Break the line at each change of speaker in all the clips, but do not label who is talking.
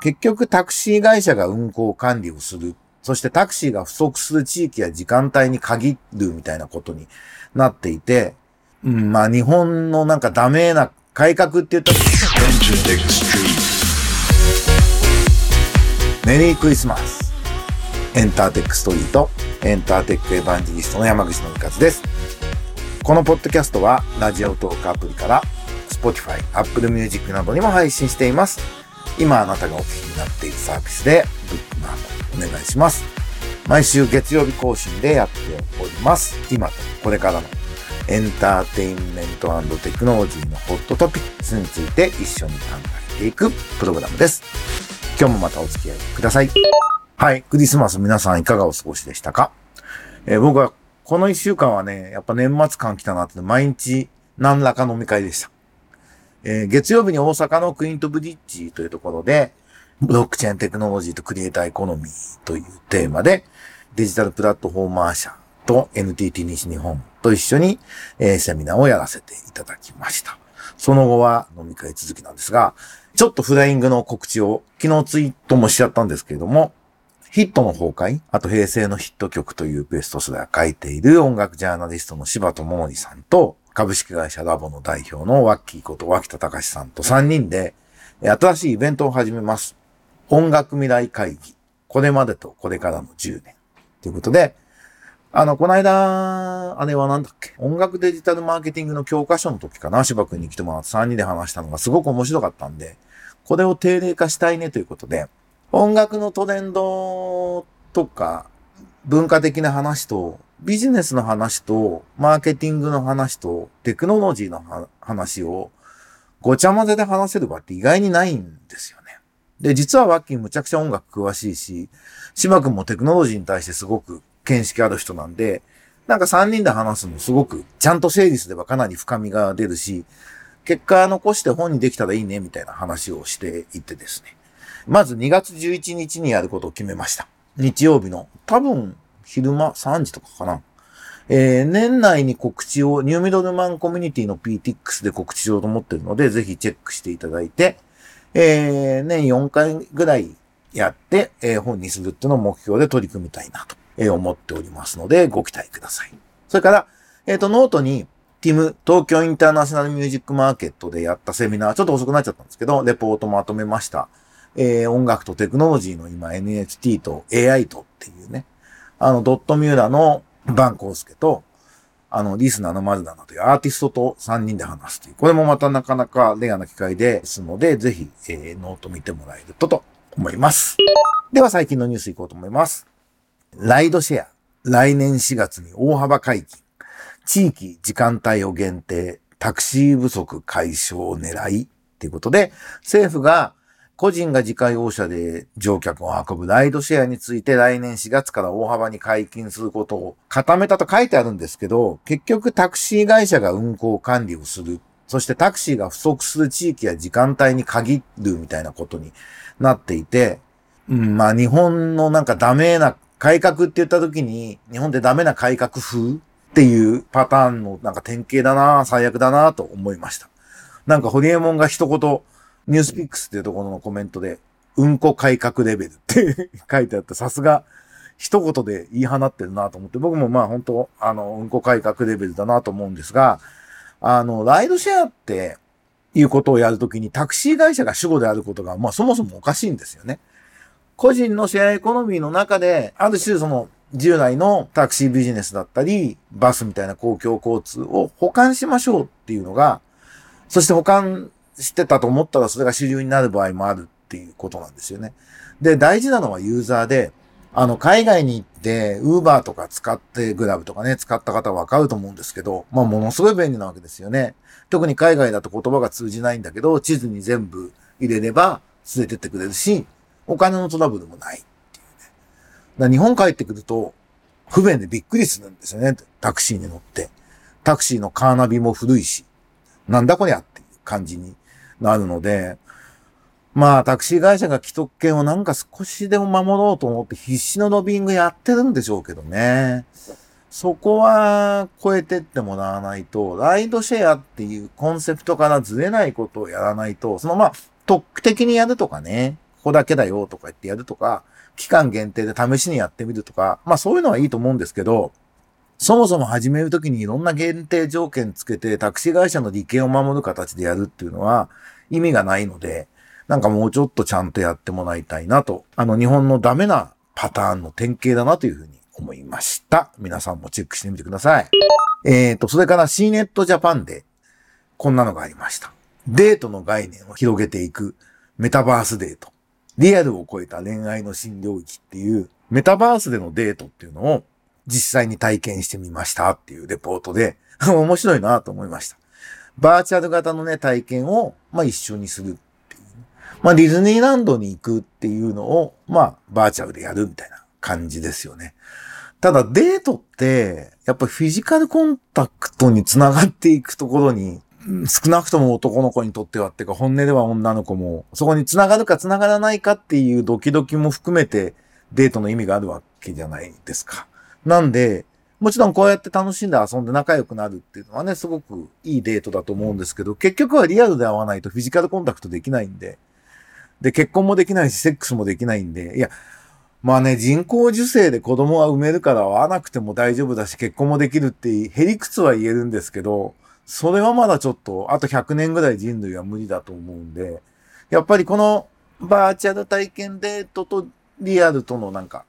結局タクシー会社が運行管理をする。そしてタクシーが不足する地域や時間帯に限るみたいなことになっていて、うん、まあ日本のなんかダメな改革って言ったら、メリークリスマス。エンターテックストリート、エンターテックエヴァンジリストの山口のりかずです。このポッドキャストは、ラジオトークアプリから、Spotify、Apple Music などにも配信しています。今あなたがお聞きになっているサービスで、ブックマークお願いします。毎週月曜日更新でやっております。今とこれからのエンターテインメントテクノロジーのホットトピックスについて一緒に考えていくプログラムです。今日もまたお付き合いください。はい。クリスマス皆さんいかがお過ごしでしたか、えー、僕はこの一週間はね、やっぱ年末感来たなって毎日何らか飲み会でした。えー、月曜日に大阪のクイントブリッジというところで、ブロックチェーンテクノロジーとクリエイターエコノミーというテーマで、デジタルプラットフォーマー社と NTT 西日本と一緒に、えー、セミナーをやらせていただきました。その後は飲み会続きなんですが、ちょっとフライングの告知を昨日ツイートもしちゃったんですけれども、ヒットの崩壊、あと平成のヒット曲というベストセラー書いている音楽ジャーナリストの柴智則さんと、株式会社ラボの代表のワッキーこと脇田隆さんと3人で、新しいイベントを始めます。音楽未来会議。これまでとこれからの10年。ということで、あの、この間、あれはなんだっけ？音楽デジタルマーケティングの教科書の時かな？芝君に来てもらって3人で話したのがすごく面白かったんで、これを定例化したいねということで、音楽のトレンドとか、文化的な話と、ビジネスの話と、マーケティングの話と、テクノロジーの話を、ごちゃ混ぜで話せる場って意外にないんですよね。で、実はワッキーむちゃくちゃ音楽詳しいし、島君もテクノロジーに対してすごく見識ある人なんで、なんか3人で話すのすごく、ちゃんと整理すればかなり深みが出るし、結果残して本にできたらいいね、みたいな話をしていってですね。まず2月11日にやることを決めました。日曜日の、多分、昼間3時とかかな。えー、年内に告知を、ニューミドルマンコミュニティの PTX で告知しようと思ってるので、ぜひチェックしていただいて、えー、年4回ぐらいやって、えー、本にするっていうのを目標で取り組みたいなと、えー、思っておりますので、ご期待ください。それから、えっ、ー、と、ノートに、 TIMM、東京インターナショナルミュージックマーケットでやったセミナー、ちょっと遅くなっちゃったんですけど、レポートまとめました。えー、音楽とテクノロジーの今 NFT と AI とっていうね、あの、ドットミューラのバンコースケと、あの、リスナーのマルダナというアーティストと3人で話すという、これもまたなかなかレアな機会ですので、ぜひ、えー、ノート見てもらえるとと思います。では最近のニュースいこうと思います。ライドシェア、来年4月に大幅解禁。地域、時間帯を限定、タクシー不足解消を狙い、ということで、政府が個人が自家用車で乗客を運ぶライドシェアについて来年4月から大幅に解禁することを固めたと書いてあるんですけど、結局タクシー会社が運行管理をする。そしてタクシーが不足する地域や時間帯に限るみたいなことになっていて、うん、まあ日本のなんかダメな改革って言った時に、日本でダメな改革風っていうパターンのなんか典型だな、最悪だなと思いました。なんかホリエモンが一言、ニュースピックスっていうところのコメントで、うんこ改革レベルって書いてあって、さすが一言で言い放ってるなと思って、僕もまあ本当、あの、うんこ改革レベルだなと思うんですが、あの、ライドシェアっていうことをやるときにタクシー会社が主語であることが、まあそもそもおかしいんですよね。個人のシェアエコノミーの中で、ある種その従来のタクシービジネスだったり、バスみたいな公共交通を保管しましょうっていうのが、そして保管してたと思ったらそれが主流になる場合もあるっていうことなんですよね。で、大事なのはユーザーで、あの、海外に行って、ウーバーとか使って、グラブとかね、使った方はわかると思うんですけど、まあ、ものすごい便利なわけですよね。特に海外だと言葉が通じないんだけど、地図に全部入れれば連れてってくれるし、お金のトラブルもないっていうね。だ日本帰ってくると、不便でびっくりするんですよね。タクシーに乗って。タクシーのカーナビも古いし、なんだこりゃっていう感じになるので、まあ、タクシー会社が既得権をなんか少しでも守ろうと思って必死のロビングやってるんでしょうけどね。そこは超えてってもらわないと、ライドシェアっていうコンセプトからずれないことをやらないと、そのまあ、特区的にやるとかね、こだけだよとか言ってやるとか、期間限定で試しにやってみるとか、まあそういうのはいいと思うんですけど、そもそも始めるときにいろんな限定条件つけてタクシー会社の利権を守る形でやるっていうのは意味がないので、なんかもうちょっとちゃんとやってもらいたいなと、あの日本のダメなパターンの典型だなというふうに思いました。皆さんもチェックしてみてください。え、ー、と、それから C ネットジャパンでこんなのがありました。デートの概念を広げていくメタバースデート。リアルを超えた恋愛の新領域っていうメタバースでのデートっていうのを実際に体験してみましたっていうレポートで 面白いなと思いました。バーチャル型のね、体験を、まあ、一緒にするっていう。まあ、ディズニーランドに行くっていうのを、まあ、バーチャルでやるみたいな感じですよね。ただ、デートって、やっぱフィジカルコンタクトにつながっていくところに、少なくとも男の子にとってはっていうか、本音では女の子も、そこにつながるかつながらないかっていうドキドキも含めて、デートの意味があるわけじゃないですか。なんで、もちろんこうやって楽しんで遊んで仲良くなるっていうのはね、すごくいいデートだと思うんですけど、結局はリアルで会わないとフィジカルコンタクトできないんで、で、結婚もできないし、セックスもできないんで、いや、まあね、人工授精で子供は産めるから会わなくても大丈夫だし、結婚もできるって、へりくつは言えるんですけど、それはまだちょっと、あと100年ぐらい人類は無理だと思うんで、やっぱりこのバーチャル体験デートとリアルとのなんか、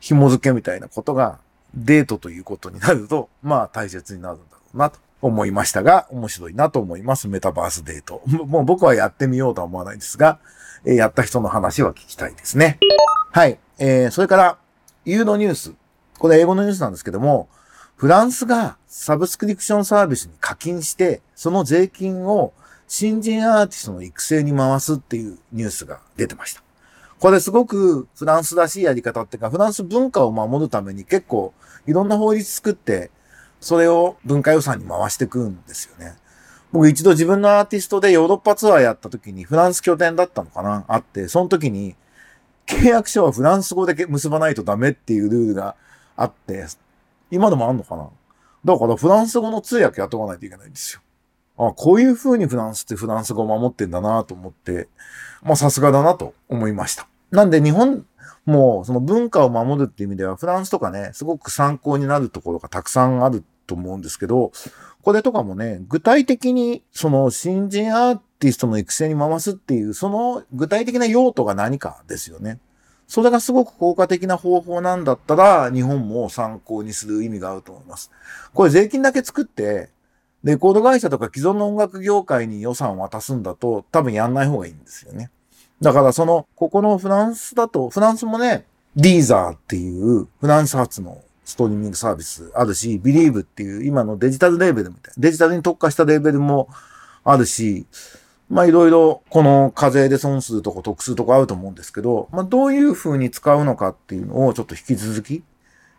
紐付けみたいなことがデートということになると、まあ大切になるんだろうなと思いましたが、面白いなと思います。メタバースデート。もう僕はやってみようとは思わないですが、え、やった人の話は聞きたいですね。はい。えー、それから、ユーロニュース。これ英語のニュースなんですけども、フランスがサブスクリプションサービスに課金して、その税金を新人アーティストの育成に回すっていうニュースが出てました。これすごくフランスらしいやり方っていうか、フランス文化を守るために結構いろんな法律作って、それを文化予算に回していくんですよね。僕一度自分のアーティストでヨーロッパツアーやった時にフランス拠点だったのかなあって、その時に契約書はフランス語で結ばないとダメっていうルールがあって、今でもあんのかな？だからフランス語の通訳雇わないといけないんですよ。あこういう風にフランスってフランス語を守ってんだなと思って、まあさすがだなと思いました。なんで日本もその文化を守るっていう意味ではフランスとかね、すごく参考になるところがたくさんあると思うんですけど、これとかもね、具体的にその新人アーティストの育成に回すっていう、その具体的な用途が何かですよね。それがすごく効果的な方法なんだったら、日本も参考にする意味があると思います。これ税金だけ作って、レコード会社とか既存の音楽業界に予算を渡すんだと、多分やんない方がいいんですよね。だからその、ここのフランスだと、フランスもね、ディーザーっていうフランス発のストリーミングサービスあるし、ビリーブっていう今のデジタルレーベルみたいな、デジタルに特化したレーベルもあるし、まあいろいろこの課税で損するとこ得するとこあると思うんですけど、まあどういう風に使うのかっていうのをちょっと引き続き、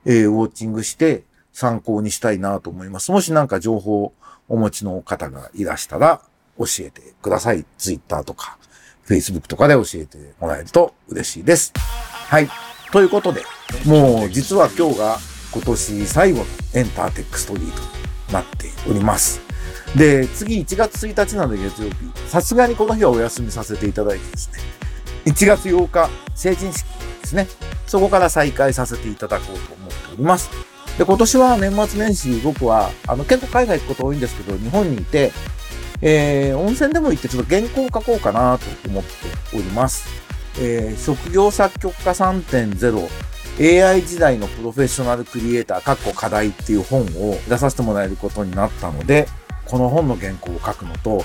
えー、ウォッチングして参考にしたいなと思います。もしなんか情報をお持ちの方がいらしたら教えてください。ツイッターとか Facebook とかで教えてもらえると嬉しいです。はい。ということで、もう実は今日が今年最後のエンターテックストリートになっております。で、次1月1日なので月曜日、さすがにこの日はお休みさせていただいてですね、1月8日成人式ですね、そこから再開させていただこうと思っております。で、今年は年末年始僕は、あの結構海外行くこと多いんですけど、日本にいて、えー、温泉でも行ってちょっと原稿を書こうかなと思っております。えー、職業作曲家3.0 AI 時代のプロフェッショナルクリエイター、かっこ仮題っていう本を出させてもらえることになったので、この本の原稿を書くのと、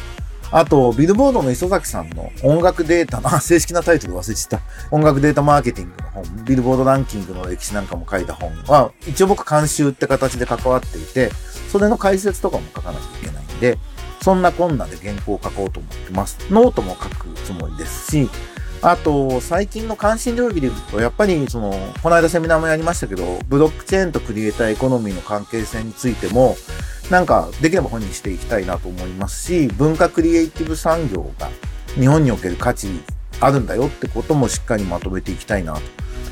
あと、ビルボードの磯崎さんの音楽データの、正式なタイトル忘れてた。音楽データマーケティングの本、ビルボードランキングの歴史なんかも書いた本は、一応僕監修って形で関わっていて、それの解説とかも書かなきゃいけないんで、そんなこんなで原稿を書こうと思ってます。ノートも書くつもりですし、あと、最近の関心領域で言うと、やっぱり、その、この間セミナーもやりましたけど、ブロックチェーンとクリエイターエコノミーの関係性についても、なんか、できれば本にしていきたいなと思いますし、文化クリエイティブ産業が日本における価値あるんだよってこともしっかりまとめていきたいなと。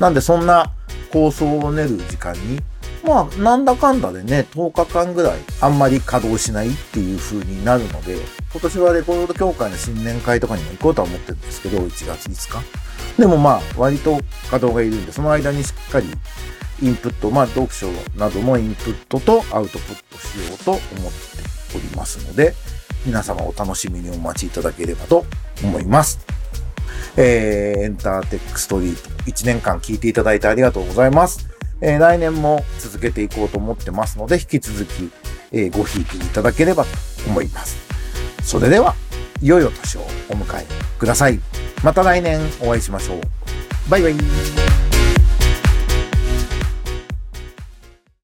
なんで、そんな構想を練る時間に、まあ、なんだかんだでね、10日間ぐらいあんまり稼働しないっていう風になるので、今年はレコード協会の新年会とかにも行こうとは思ってるんですけど、1月5日。でもまあ、割と稼働がいるんで、その間にしっかりインプット、まあ、読書などのインプットとアウトプットしようと思っておりますので、皆様お楽しみにお待ちいただければと思います。えー、エンターテックストリート1年間聞いていただいてありがとうございます。えー、来年も続けていこうと思ってますので、引き続き、えー、ごひいきいただければと思います。それでは、いよいよ年をお迎えください。また来年お会いしましょう。バイバイ。